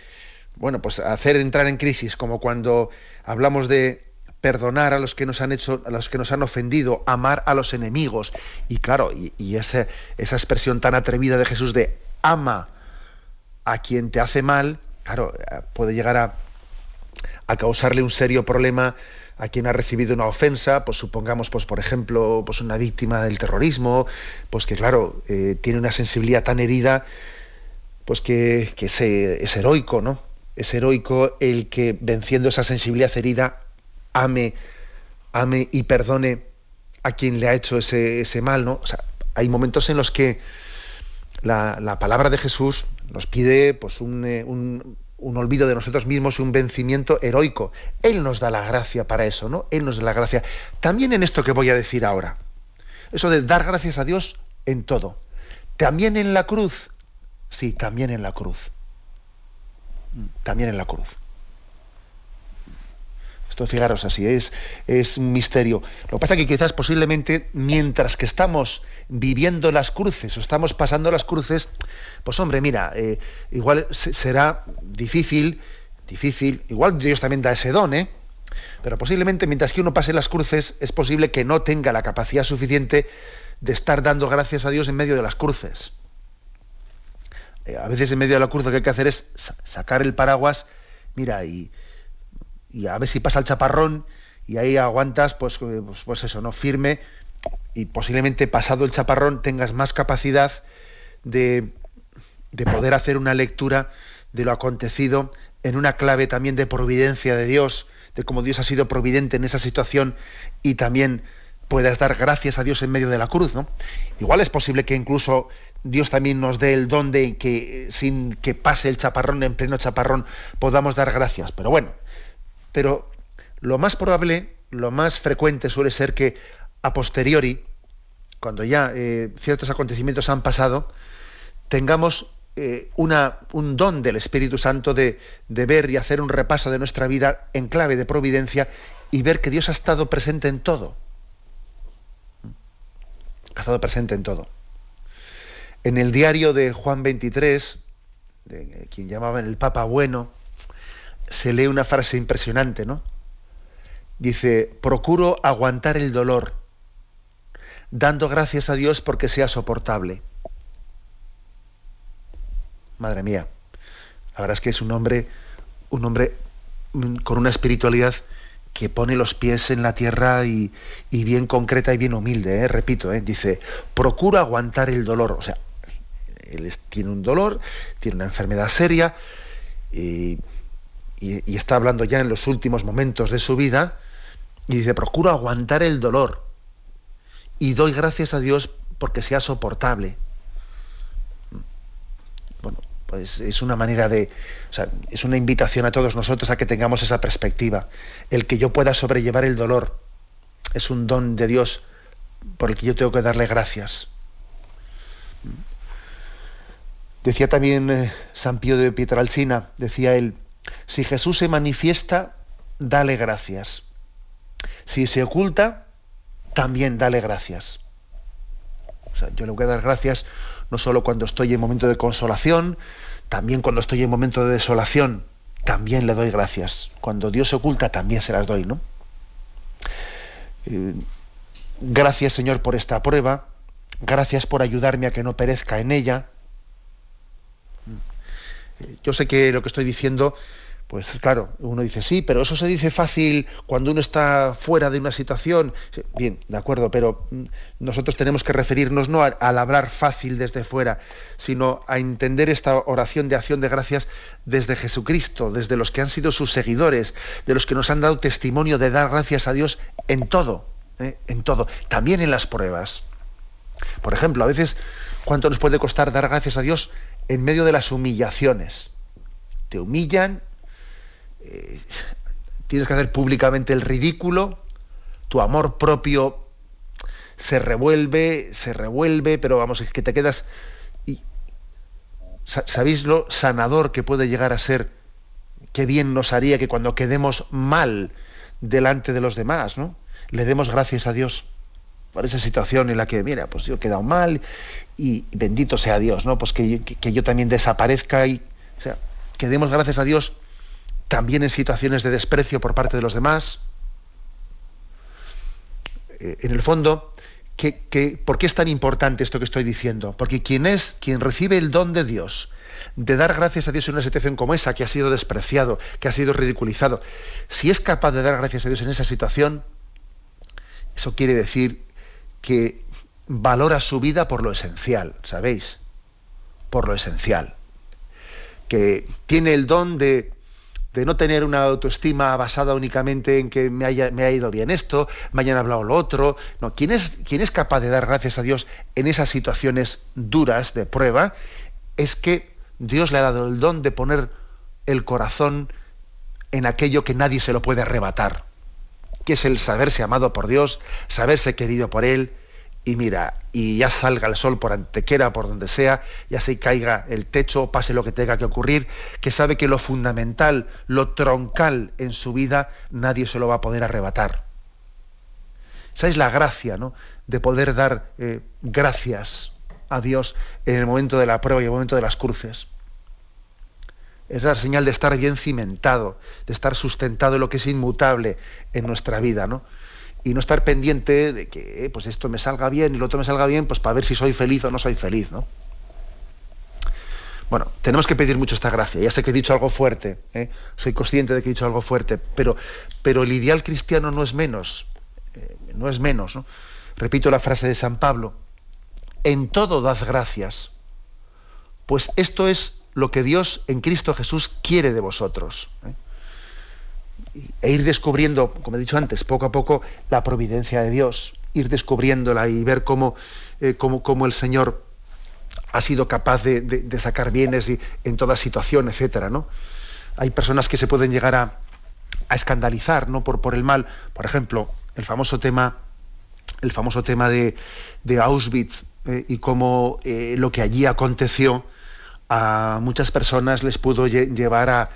bueno, pues hacer entrar en crisis, como cuando hablamos de perdonar a los que nos han hecho, a los que nos han ofendido, amar a los enemigos. Y claro, y, esa, expresión tan atrevida de Jesús de ama a quien te hace mal, claro, eh, puede llegar a, a causarle un serio problema a quien ha recibido una ofensa, pues supongamos, pues por ejemplo, pues una víctima del terrorismo, pues que claro, eh, tiene una sensibilidad tan herida, pues que, que es heroico, ¿no? Es heroico el que venciendo esa sensibilidad herida ame, ame y perdone a quien le ha hecho ese, ese mal, ¿no? O sea, hay momentos en los que la, la palabra de Jesús nos pide pues un, eh, un, un olvido de nosotros mismos y un vencimiento heroico. Él nos da la gracia para eso, ¿no? Él nos da la gracia. También en esto que voy a decir ahora. Eso de dar gracias a Dios en todo. También en la cruz. Sí, también en la cruz. También en la cruz. Esto, fijaros así, es, es un misterio. Lo que pasa es que quizás posiblemente mientras que estamos viviendo las cruces o estamos pasando las cruces, pues hombre, mira, eh, igual será difícil, difícil, igual Dios también da ese don, ¿eh? Pero posiblemente mientras que uno pase las cruces es posible que no tenga la capacidad suficiente de estar dando gracias a Dios en medio de las cruces. Eh, a veces en medio de la cruz lo que hay que hacer es sacar el paraguas, mira, y y a ver si pasa el chaparrón y ahí aguantas, pues, eh, pues, pues, eso, ¿no? Firme y posiblemente pasado el chaparrón tengas más capacidad de, de poder hacer una lectura de lo acontecido en una clave también de providencia de Dios, de cómo Dios ha sido providente en esa situación y también puedas dar gracias a Dios en medio de la cruz, ¿no? Igual es posible que incluso Dios también nos dé el don de que sin que pase el chaparrón en pleno chaparrón podamos dar gracias. Pero bueno, pero lo más probable, lo más frecuente suele ser que a posteriori, cuando ya eh, ciertos acontecimientos han pasado, tengamos eh, un don del Espíritu Santo de, ver y hacer un repaso de nuestra vida en clave de providencia y ver que Dios ha estado presente en todo. Ha estado presente en todo. En el diario de Juan 23, de quien llamaban el Papa Bueno, se lee una frase impresionante, ¿no? Dice, procuro aguantar el dolor, dando gracias a Dios porque sea soportable madre mía, la verdad es que es un hombre, un hombre mm, con una espiritualidad que pone los pies en la tierra y, bien concreta y bien humilde, ¿eh? repito, ¿eh? dice, procura aguantar el dolor, o sea, él tiene un dolor, tiene una enfermedad seria y, y, está hablando ya en los últimos momentos de su vida y dice, procuro aguantar el dolor y doy gracias a Dios porque sea soportable. Pues es una manera de, es una invitación a todos nosotros a que tengamos esa perspectiva. El que yo pueda sobrellevar el dolor es un don de Dios por el que yo tengo que darle gracias. Decía también eh, San Pío de Pietralcina, decía él, si Jesús se manifiesta, dale gracias. Si se oculta, también dale gracias. O sea, yo le voy a dar gracias no solo cuando estoy en momento de consolación, también cuando estoy en momento de desolación, también le doy gracias. Cuando Dios se oculta, también se las doy, ¿no? Eh, gracias, Señor, por esta prueba. Gracias por ayudarme a que no perezca en ella. Yo sé que lo que estoy diciendo pues claro, uno dice, sí, pero eso se dice fácil cuando uno está fuera de una situación. Bien, de acuerdo, pero mm, nosotros tenemos que referirnos no a, hablar fácil desde fuera, sino a entender esta oración de acción de gracias desde Jesucristo, desde los que han sido sus seguidores, de los que nos han dado testimonio de dar gracias a Dios en todo, ¿eh? en todo, también en las pruebas. Por ejemplo, a veces, ¿cuánto nos puede costar dar gracias a Dios en medio de las humillaciones? Te humillan eh, tienes que hacer públicamente el ridículo, tu amor propio se revuelve, se revuelve, pero vamos, es que te quedas... Y, ¿Sabéis lo sanador que puede llegar a ser? Qué bien nos haría que cuando quedemos mal delante de los demás, ¿no? Le demos gracias a Dios por esa situación en la que, mira, pues yo he quedado mal y bendito sea Dios, ¿no? Pues que, que yo también desaparezca y, o sea, que demos gracias a Dios también en situaciones de desprecio por parte de los demás. Eh, en el fondo, por qué es tan importante esto que estoy diciendo? Porque quien es, quien recibe el don de Dios, de dar gracias a Dios en una situación como esa, que ha sido despreciado, que ha sido ridiculizado, si es capaz de dar gracias a Dios en esa situación, eso quiere decir que valora su vida por lo esencial, ¿sabéis? Por lo esencial. Que tiene el don de, de no tener una autoestima basada únicamente en que me, haya, me ha ido bien esto, me hayan hablado lo otro. No, ¿quién es, quién es capaz de dar gracias a Dios en esas situaciones duras de prueba? Es que Dios le ha dado el don de poner el corazón en aquello que nadie se lo puede arrebatar, que es el saberse amado por Dios, saberse querido por Él, y mira, y ya salga el sol por antequera, por donde sea, ya se caiga el techo, pase lo que tenga que ocurrir, que sabe que lo fundamental, lo troncal en su vida, nadie se lo va a poder arrebatar. Esa es la gracia, ¿no? De poder dar eh, gracias a Dios en el momento de la prueba y en el momento de las cruces. Es la señal de estar bien cimentado, de estar sustentado en lo que es inmutable en nuestra vida, ¿no? y no estar pendiente de que eh, pues esto me salga bien y lo otro me salga bien, pues para ver si soy feliz o no soy feliz, ¿no? Bueno, tenemos que pedir mucho esta gracia. Ya sé que he dicho algo fuerte, ¿eh? soy consciente de que he dicho algo fuerte, pero, pero el ideal cristiano no es menos, eh, no es menos. ¿no? Repito la frase de San Pablo, en todo dad gracias, Pues esto es lo que Dios en Cristo Jesús quiere de vosotros. ¿eh? E ir descubriendo, como he dicho antes, poco a poco la providencia de Dios, ir descubriéndola y ver cómo, eh, el Señor ha sido capaz de, sacar bienes en toda situación, etcétera, ¿no? Hay personas que se pueden llegar a, escandalizar ¿no? por, por el mal. Por ejemplo, el famoso tema, el famoso tema de, Auschwitz eh, y cómo lo que allí aconteció a muchas personas les pudo llevar a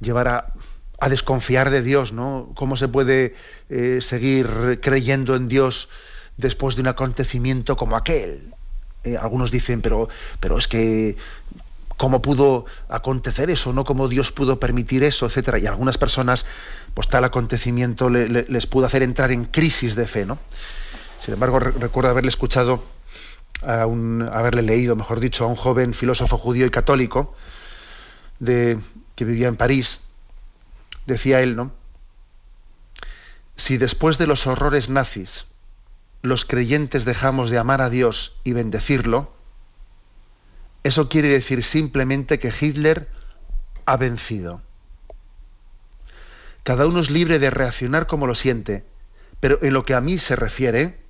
llevar a, desconfiar de Dios, ¿no? ¿Cómo se puede eh, seguir creyendo en Dios después de un acontecimiento como aquel? Eh, algunos dicen, pero, pero es que cómo pudo acontecer eso, ¿no? Cómo Dios pudo permitir eso, etcétera. Y algunas personas, pues tal acontecimiento les pudo hacer entrar en crisis de fe, ¿no? Sin embargo, recuerdo haberle escuchado a haberle leído, mejor dicho, a un joven filósofo judío y católico de, que vivía en París. Decía él, ¿no? Si después de los horrores nazis los creyentes dejamos de amar a Dios y bendecirlo, eso quiere decir simplemente que Hitler ha vencido. Cada uno es libre de reaccionar como lo siente, pero en lo que a mí se refiere,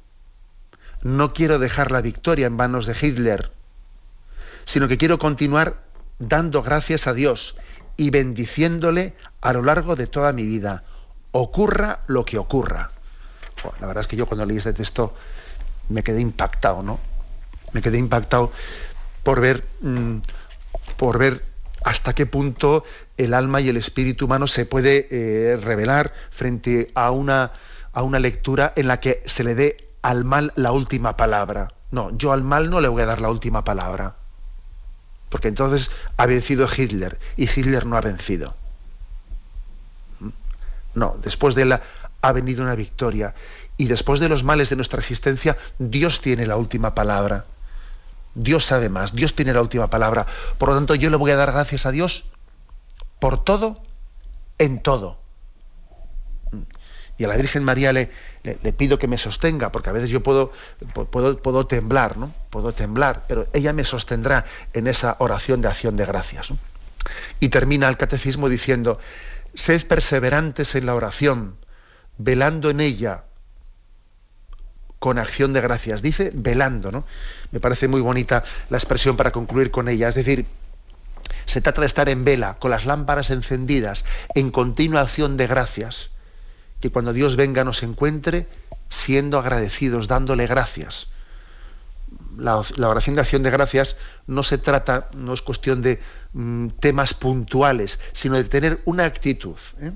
no quiero dejar la victoria en manos de Hitler, sino que quiero continuar dando gracias a Dios y bendiciéndole a lo largo de toda mi vida, ocurra lo que ocurra. la verdad es que yo cuando leí este texto me quedé impactado, ¿no? Me quedé impactado por ver, mm, por ver hasta qué punto el alma y el espíritu humano se puede eh, revelar frente a una, a una lectura en la que se le dé al mal la última palabra. No, yo al mal no le voy a dar la última palabra. Porque entonces ha vencido Hitler y Hitler no ha vencido. ¿Mm? No, después de él ha venido una victoria. Y después de los males de nuestra existencia, Dios tiene la última palabra. Dios sabe más, Dios tiene la última palabra. Por lo tanto, yo le voy a dar gracias a Dios por todo, en todo y a la Virgen María le, le, pido que me sostenga, porque a veces yo puedo, puedo, puedo, temblar, ¿no? Puedo temblar, pero ella me sostendrá en esa oración de acción de gracias. Y termina el catecismo diciendo, sed perseverantes en la oración, velando en ella con acción de gracias. Dice velando, ¿no? Me parece muy bonita la expresión para concluir con ella. Es decir, se trata de estar en vela, con las lámparas encendidas, en continua acción de gracias que cuando Dios venga nos encuentre siendo agradecidos, dándole gracias. La, oración de acción de gracias no se trata, no es cuestión de mm, temas puntuales, sino de tener una actitud, ¿eh?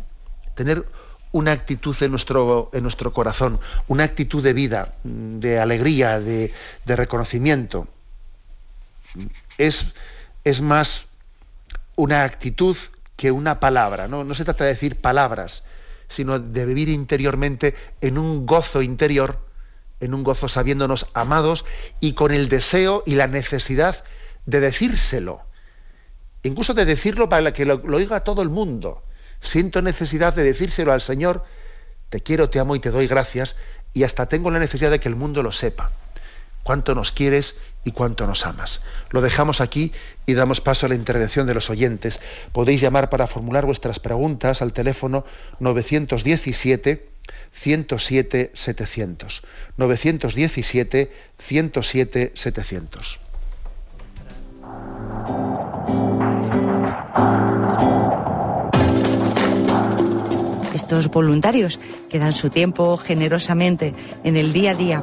tener una actitud en nuestro, en nuestro corazón, una actitud de vida, mm, de alegría, de, reconocimiento. Es, es, más una actitud que una palabra, ¿no? no se trata de decir palabras, sino de vivir interiormente en un gozo interior, en un gozo sabiéndonos amados y con el deseo y la necesidad de decírselo. Incluso de decirlo para que lo, oiga todo el mundo. Siento necesidad de decírselo al Señor, te quiero, te amo y te doy gracias, y hasta tengo la necesidad de que el mundo lo sepa cuánto nos quieres y cuánto nos amas. Lo dejamos aquí y damos paso a la intervención de los oyentes. Podéis llamar para formular vuestras preguntas al teléfono 917 107 700. 917 107 700. Estos voluntarios que dan su tiempo generosamente en el día a día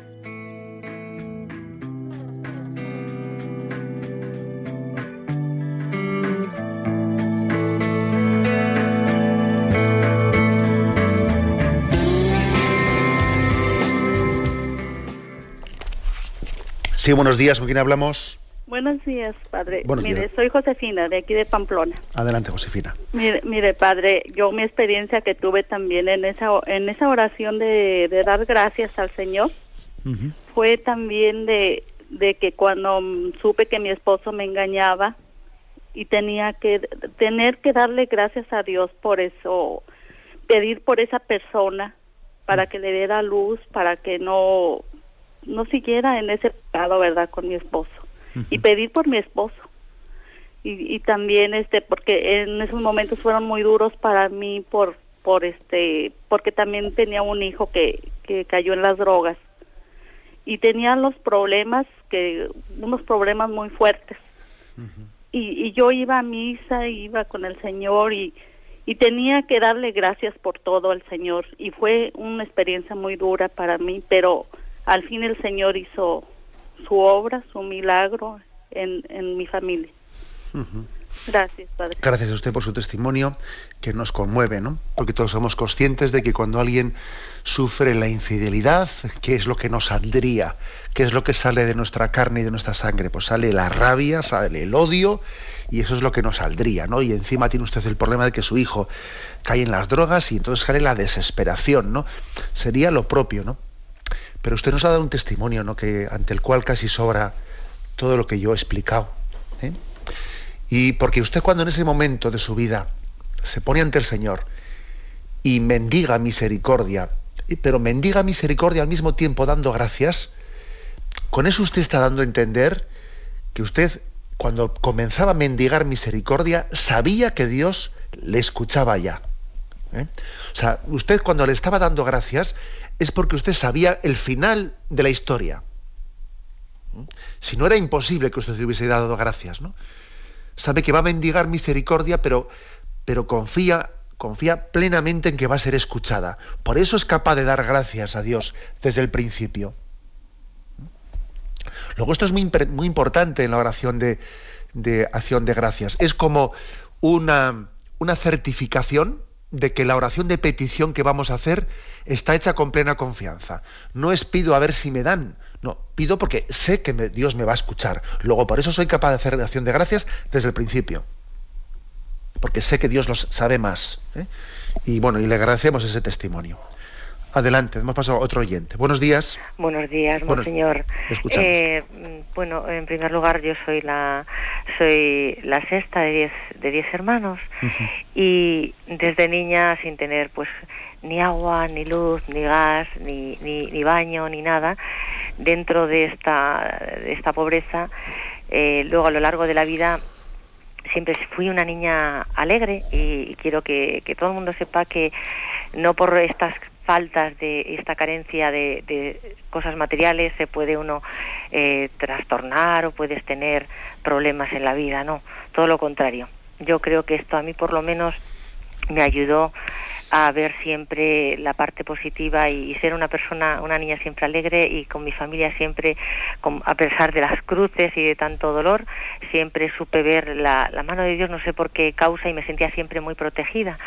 Sí, buenos días. ¿Con quién hablamos? Buenos días, padre. mire, soy Josefina, de aquí de Pamplona. Adelante, Josefina. Mire, mire, padre, yo mi experiencia que tuve también en esa, en esa oración de, dar gracias al Señor fue también de, de que cuando supe que mi esposo me engañaba y tenía que tener que darle gracias a Dios por eso, pedir por esa persona para que le diera luz, para que no no siguiera en ese pecado, ¿verdad?, con mi esposo. Y pedir por mi esposo. Y, y también, este, porque en esos momentos fueron muy duros para mí por, por este, porque también tenía un hijo que, que cayó en las drogas. Y tenía los problemas, que, unos problemas muy fuertes. y, y yo iba a misa, iba con el Señor y, y tenía que darle gracias por todo al Señor y fue una experiencia muy dura para mí, pero al fin el Señor hizo su obra, su milagro en, en mi familia. Gracias, Padre. Gracias a usted por su testimonio que nos conmueve, ¿no? Porque todos somos conscientes de que cuando alguien sufre la infidelidad, ¿qué es lo que nos saldría? ¿Qué es lo que sale de nuestra carne y de nuestra sangre? Pues sale la rabia, sale el odio y eso es lo que nos saldría, ¿no? Y encima tiene usted el problema de que su hijo cae en las drogas y entonces sale la desesperación, ¿no? Sería lo propio, ¿no? Pero usted nos ha dado un testimonio, ¿no? Que, ante el cual casi sobra todo lo que yo he explicado. ¿eh? Y porque usted cuando en ese momento de su vida se pone ante el Señor y mendiga misericordia, pero mendiga misericordia al mismo tiempo dando gracias, con eso usted está dando a entender que usted cuando comenzaba a mendigar misericordia sabía que Dios le escuchaba ya. ¿eh? O sea, usted cuando le estaba dando gracias es porque usted sabía el final de la historia. Si no era imposible que usted hubiese dado gracias, ¿no? Sabe que va a mendigar misericordia, pero, pero confía, confía plenamente en que va a ser escuchada. Por eso es capaz de dar gracias a Dios desde el principio. Luego esto es muy, muy importante en la oración de, de, acción de gracias. Es como una, una certificación de que la oración de petición que vamos a hacer está hecha con plena confianza. No es pido a ver si me dan, no, pido porque sé que Dios me va a escuchar. Luego, por eso soy capaz de hacer oración de gracias desde el principio. Porque sé que Dios los sabe más. ¿eh? Y bueno, y le agradecemos ese testimonio. Adelante, hemos pasado a otro oyente. Buenos días. Buenos días, monseñor. Eh, bueno, en primer lugar, yo soy la soy la sexta de diez, de diez hermanos y desde niña sin tener pues ni agua, ni luz, ni gas, ni, ni, baño, ni nada, dentro de esta, de esta pobreza, eh, luego a lo largo de la vida siempre fui una niña alegre y, quiero que, que, todo el mundo sepa que no por estas faltas de esta carencia de, cosas materiales se puede uno eh, trastornar o puedes tener problemas en la vida, no, todo lo contrario. Yo creo que esto a mí por lo menos me ayudó a ver siempre la parte positiva y, ser una persona, una niña siempre alegre y con mi familia siempre, a pesar de las cruces y de tanto dolor, siempre supe ver la, la mano de Dios, no sé por qué causa y me sentía siempre muy protegida.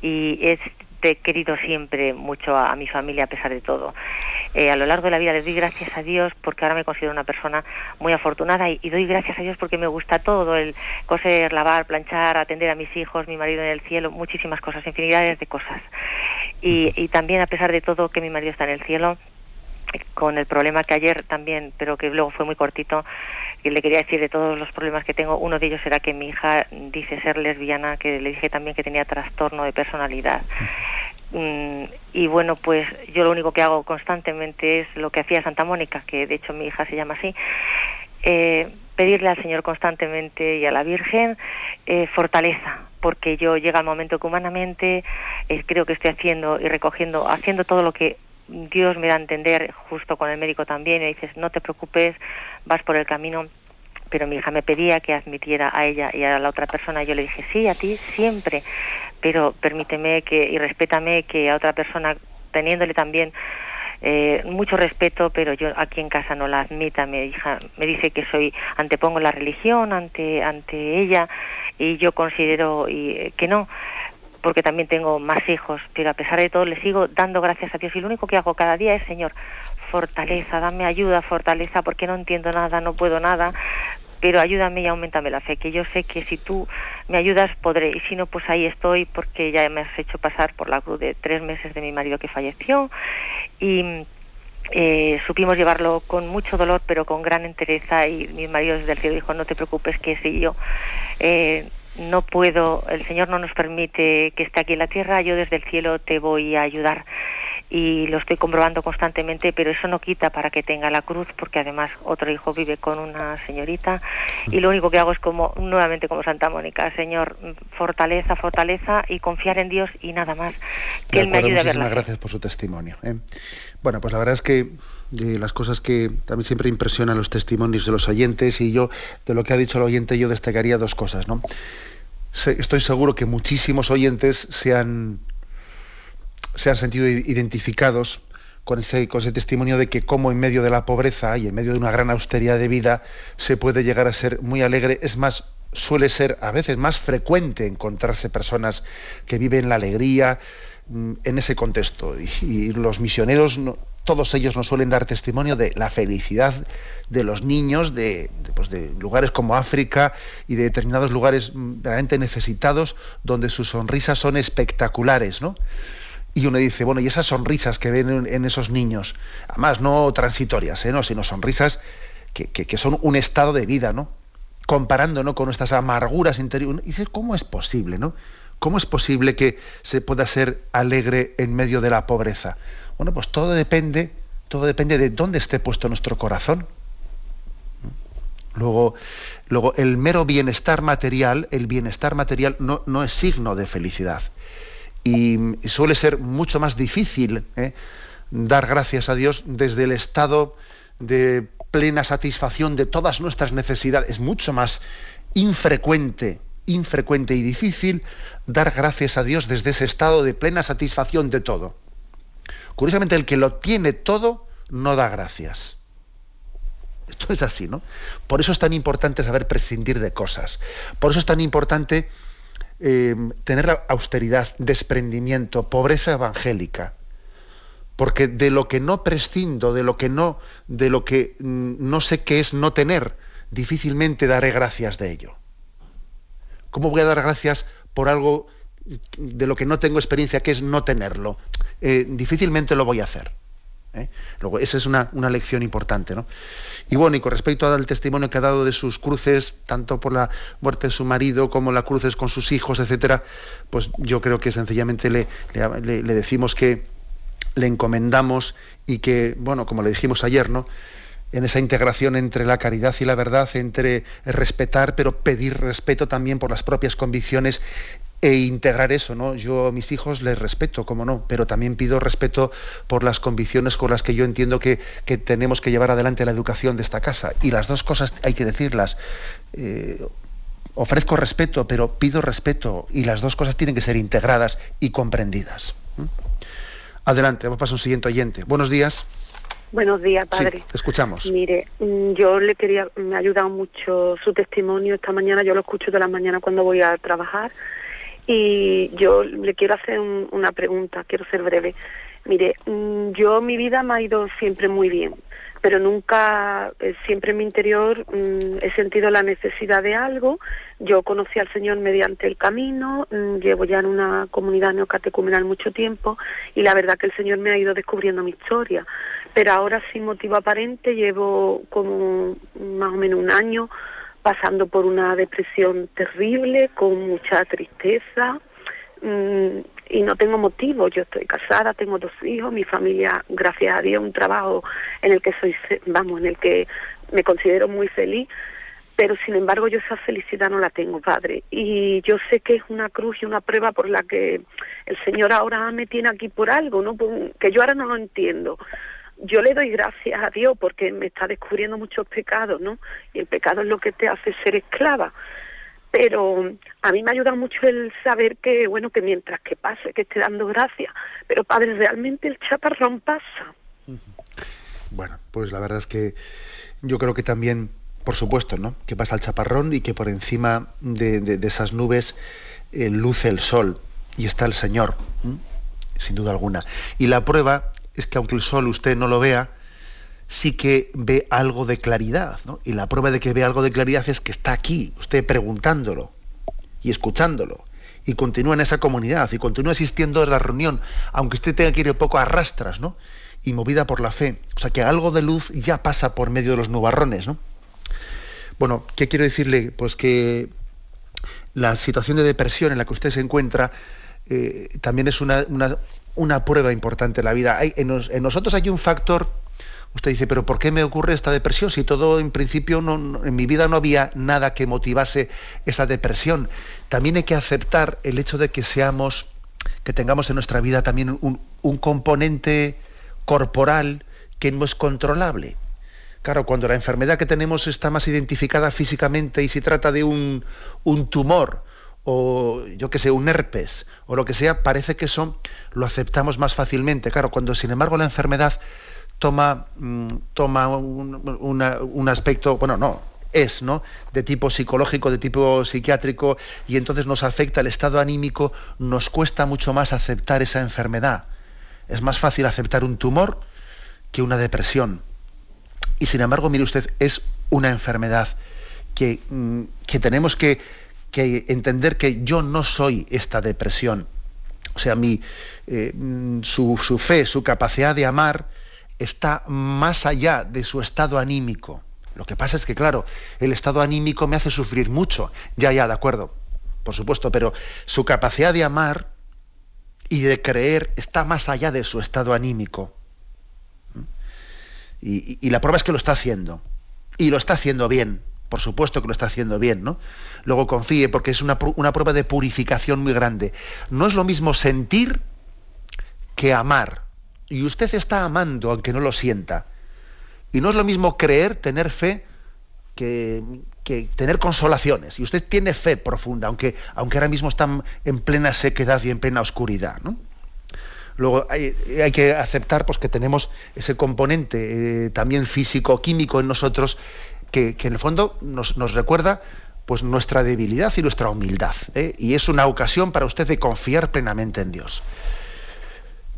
Y es he querido siempre mucho a, mi familia a pesar de todo. Eh, a lo largo de la vida les doy gracias a Dios porque ahora me considero una persona muy afortunada y, doy gracias a Dios porque me gusta todo, el coser, lavar, planchar, atender a mis hijos, mi marido en el cielo, muchísimas cosas, infinidades de cosas. Y, y también a pesar de todo que mi marido está en el cielo, con el problema que ayer también, pero que luego fue muy cortito, y le quería decir de todos los problemas que tengo, uno de ellos era que mi hija dice ser lesbiana, que le dije también que tenía trastorno de personalidad. Mm, y bueno, pues yo lo único que hago constantemente es lo que hacía Santa Mónica, que de hecho mi hija se llama así, eh, pedirle al Señor constantemente y a la Virgen eh, fortaleza, porque yo llega el momento que humanamente eh, creo que estoy haciendo y recogiendo, haciendo todo lo que Dios me da a entender, justo con el médico también, y dices, no te preocupes, vas por el camino pero mi hija me pedía que admitiera a ella y a la otra persona. Yo le dije, sí, a ti siempre, pero permíteme que y respétame que a otra persona, teniéndole también eh, mucho respeto, pero yo aquí en casa no la admita. Mi hija me dice que soy antepongo la religión ante ante ella y yo considero y, que no porque también tengo más hijos, pero a pesar de todo le sigo dando gracias a Dios. Y lo único que hago cada día es, Señor, fortaleza, dame ayuda, fortaleza, porque no entiendo nada, no puedo nada, pero ayúdame y aumentame la fe, que yo sé que si tú me ayudas podré, y si no, pues ahí estoy, porque ya me has hecho pasar por la cruz de tres meses de mi marido que falleció, y eh, supimos llevarlo con mucho dolor, pero con gran entereza, y mi marido desde el cielo dijo, no te preocupes, que si yo... Eh, no puedo, el Señor no nos permite que esté aquí en la tierra, yo desde el cielo te voy a ayudar y lo estoy comprobando constantemente, pero eso no quita para que tenga la cruz, porque además otro hijo vive con una señorita y lo único que hago es como nuevamente como Santa Mónica, Señor, fortaleza, fortaleza y confiar en Dios y nada más. Que Él me ayude a ver gracias por su testimonio. ¿eh? Bueno, pues la verdad es que de las cosas que también siempre impresionan los testimonios de los oyentes y yo de lo que ha dicho el oyente yo destacaría dos cosas, ¿no? Estoy seguro que muchísimos oyentes se han se han sentido identificados con ese, testimonio de que como en medio de la pobreza y en medio de una gran austeridad de vida se puede llegar a ser muy alegre. Es más, suele ser a veces más frecuente encontrarse personas que viven la alegría mm, en ese contexto. Y, los misioneros, todos ellos nos suelen dar testimonio de la felicidad de los niños de, pues de lugares como África y de determinados lugares mm, realmente necesitados donde sus sonrisas son espectaculares, ¿no? Y uno dice, bueno, y esas sonrisas que ven en, esos niños, además no transitorias, ¿eh? no, sino sonrisas que, son un estado de vida, ¿no? Comparando con nuestras amarguras interiores. Y dices, ¿cómo es posible, no? ¿Cómo es posible que se pueda ser alegre en medio de la pobreza? Bueno, pues todo depende, todo depende de dónde esté puesto nuestro corazón. Luego, luego el mero bienestar material, el bienestar material no, no es signo de felicidad y suele ser mucho más difícil ¿eh? dar gracias a Dios desde el estado de plena satisfacción de todas nuestras necesidades. Es mucho más infrecuente, infrecuente y difícil dar gracias a Dios desde ese estado de plena satisfacción de todo. Curiosamente, el que lo tiene todo no da gracias. Esto es así, ¿no? Por eso es tan importante saber prescindir de cosas. Por eso es tan importante Em, tener austeridad, desprendimiento, pobreza evangélica. Porque de lo que no prescindo, de lo que no, de lo que mm, no sé qué es no tener, difícilmente daré gracias de ello. ¿Cómo voy a dar gracias por algo de lo que no tengo experiencia, que es no tenerlo? Eh, difícilmente lo voy a hacer. ¿Eh? Luego, esa es una, lección importante. ¿no? Y bueno, y con respecto al testimonio que ha dado de sus cruces, tanto por la muerte de su marido como las cruces con sus hijos, etcétera, pues yo creo que sencillamente le, le, decimos que le encomendamos y que, bueno, como le dijimos ayer, ¿no? En esa integración entre la caridad y la verdad, entre respetar, pero pedir respeto también por las propias convicciones e integrar eso, ¿no? Yo a mis hijos les respeto, como no, pero también pido respeto por las convicciones con las que yo entiendo que, tenemos que llevar adelante la educación de esta casa. Y las dos cosas hay que decirlas. Eh, ofrezco respeto, pero pido respeto, y las dos cosas tienen que ser integradas y comprendidas. Adelante, vamos a pasar a un siguiente oyente. Buenos días. Buenos días, padre. te escuchamos. Mire, mm, yo le quería, me ha ayudado mucho su testimonio esta mañana, yo lo escucho de la mañana cuando voy a trabajar y yo le quiero hacer una pregunta, quiero ser breve. Mire, mm, yo mi vida me ha ido siempre muy bien, pero nunca, eh, siempre en mi interior mm, he sentido la necesidad de algo. Yo conocí al Señor mediante el camino, mm, llevo ya en una comunidad neocatecumenal mucho tiempo y la verdad que el Señor me ha ido descubriendo mi historia. Pero ahora sin motivo aparente llevo como más o menos un año pasando por una depresión terrible, con mucha tristeza, mm, y no tengo motivo. Yo estoy casada, tengo dos hijos, mi familia, gracias a Dios, un trabajo en el que soy, vamos, en el que me considero muy feliz, pero sin embargo yo esa felicidad no la tengo, Padre. Y yo sé que es una cruz y una prueba por la que el Señor ahora me tiene aquí por algo, ¿no? que yo ahora no lo entiendo. Yo le doy gracias a Dios porque me está descubriendo muchos pecados, ¿no? Y el pecado es lo que te hace ser esclava pero a mí me ayuda mucho el saber que, bueno, que mientras que pase, que esté dando gracias, pero padre, realmente el chaparrón pasa. Bueno, pues la verdad es que yo creo que también, por supuesto, ¿no? Que pasa el chaparrón y que por encima de, esas nubes eh, luce el sol y está el Señor, sin duda alguna. Y la prueba es que aunque el sol usted no lo vea, sí que ve algo de claridad, ¿no? Y la prueba de que ve algo de claridad es que está aquí, usted preguntándolo y escuchándolo, y continúa en esa comunidad, y continúa asistiendo a la reunión, aunque usted tenga que ir un poco a rastras, ¿no? Y movida por la fe. O sea que algo de luz ya pasa por medio de los nubarrones, ¿no? Bueno, ¿qué quiero decirle? Pues que la situación de depresión en la que usted se encuentra eh, también es una, una, prueba importante en la vida. Hay, en nosotros hay un factor Usted dice, pero ¿por qué me ocurre esta depresión si todo en principio no, en mi vida no había nada que motivase esa depresión? También hay que aceptar el hecho de que seamos, que tengamos en nuestra vida también un, componente corporal que no es controlable. Claro, cuando la enfermedad que tenemos está más identificada físicamente y se trata de un, un tumor o yo que sé, un herpes o lo que sea, parece que eso lo aceptamos más fácilmente. Claro, cuando sin embargo la enfermedad toma, mm, toma un, aspecto, bueno, no, es, ¿no? De tipo psicológico, de tipo psiquiátrico, y entonces nos afecta el estado anímico, nos cuesta mucho más aceptar esa enfermedad. Es más fácil aceptar un tumor que una depresión. Y sin embargo, mire usted, es una enfermedad que, mm, que tenemos que, que, entender que yo no soy esta depresión. O sea, mi, eh, mm, su, su fe, su capacidad de amar, está más allá de su estado anímico. Lo que pasa es que, claro, el estado anímico me hace sufrir mucho. Ya, ya, de acuerdo, por supuesto, pero su capacidad de amar y de creer está más allá de su estado anímico. Y, la prueba es que lo está haciendo. Y lo está haciendo bien. Por supuesto que lo está haciendo bien, ¿no? Luego confíe, porque es una, una prueba de purificación muy grande. No es lo mismo sentir que amar. Y usted está amando aunque no lo sienta. Y no es lo mismo creer, tener fe, que, tener consolaciones. Y usted tiene fe profunda, aunque, aunque ahora mismo está en plena sequedad y en plena oscuridad. Luego hay, que aceptar pues, que tenemos ese componente eh, también físico-químico en nosotros que, en el fondo nos, recuerda pues, nuestra debilidad y nuestra humildad. ¿eh? Y es una ocasión para usted de confiar plenamente en Dios.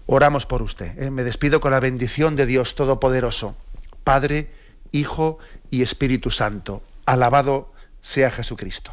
Oramos por usted. ¿eh? Me despido con la bendición de Dios Todopoderoso, Padre, Hijo y Espíritu Santo. Alabado sea Jesucristo.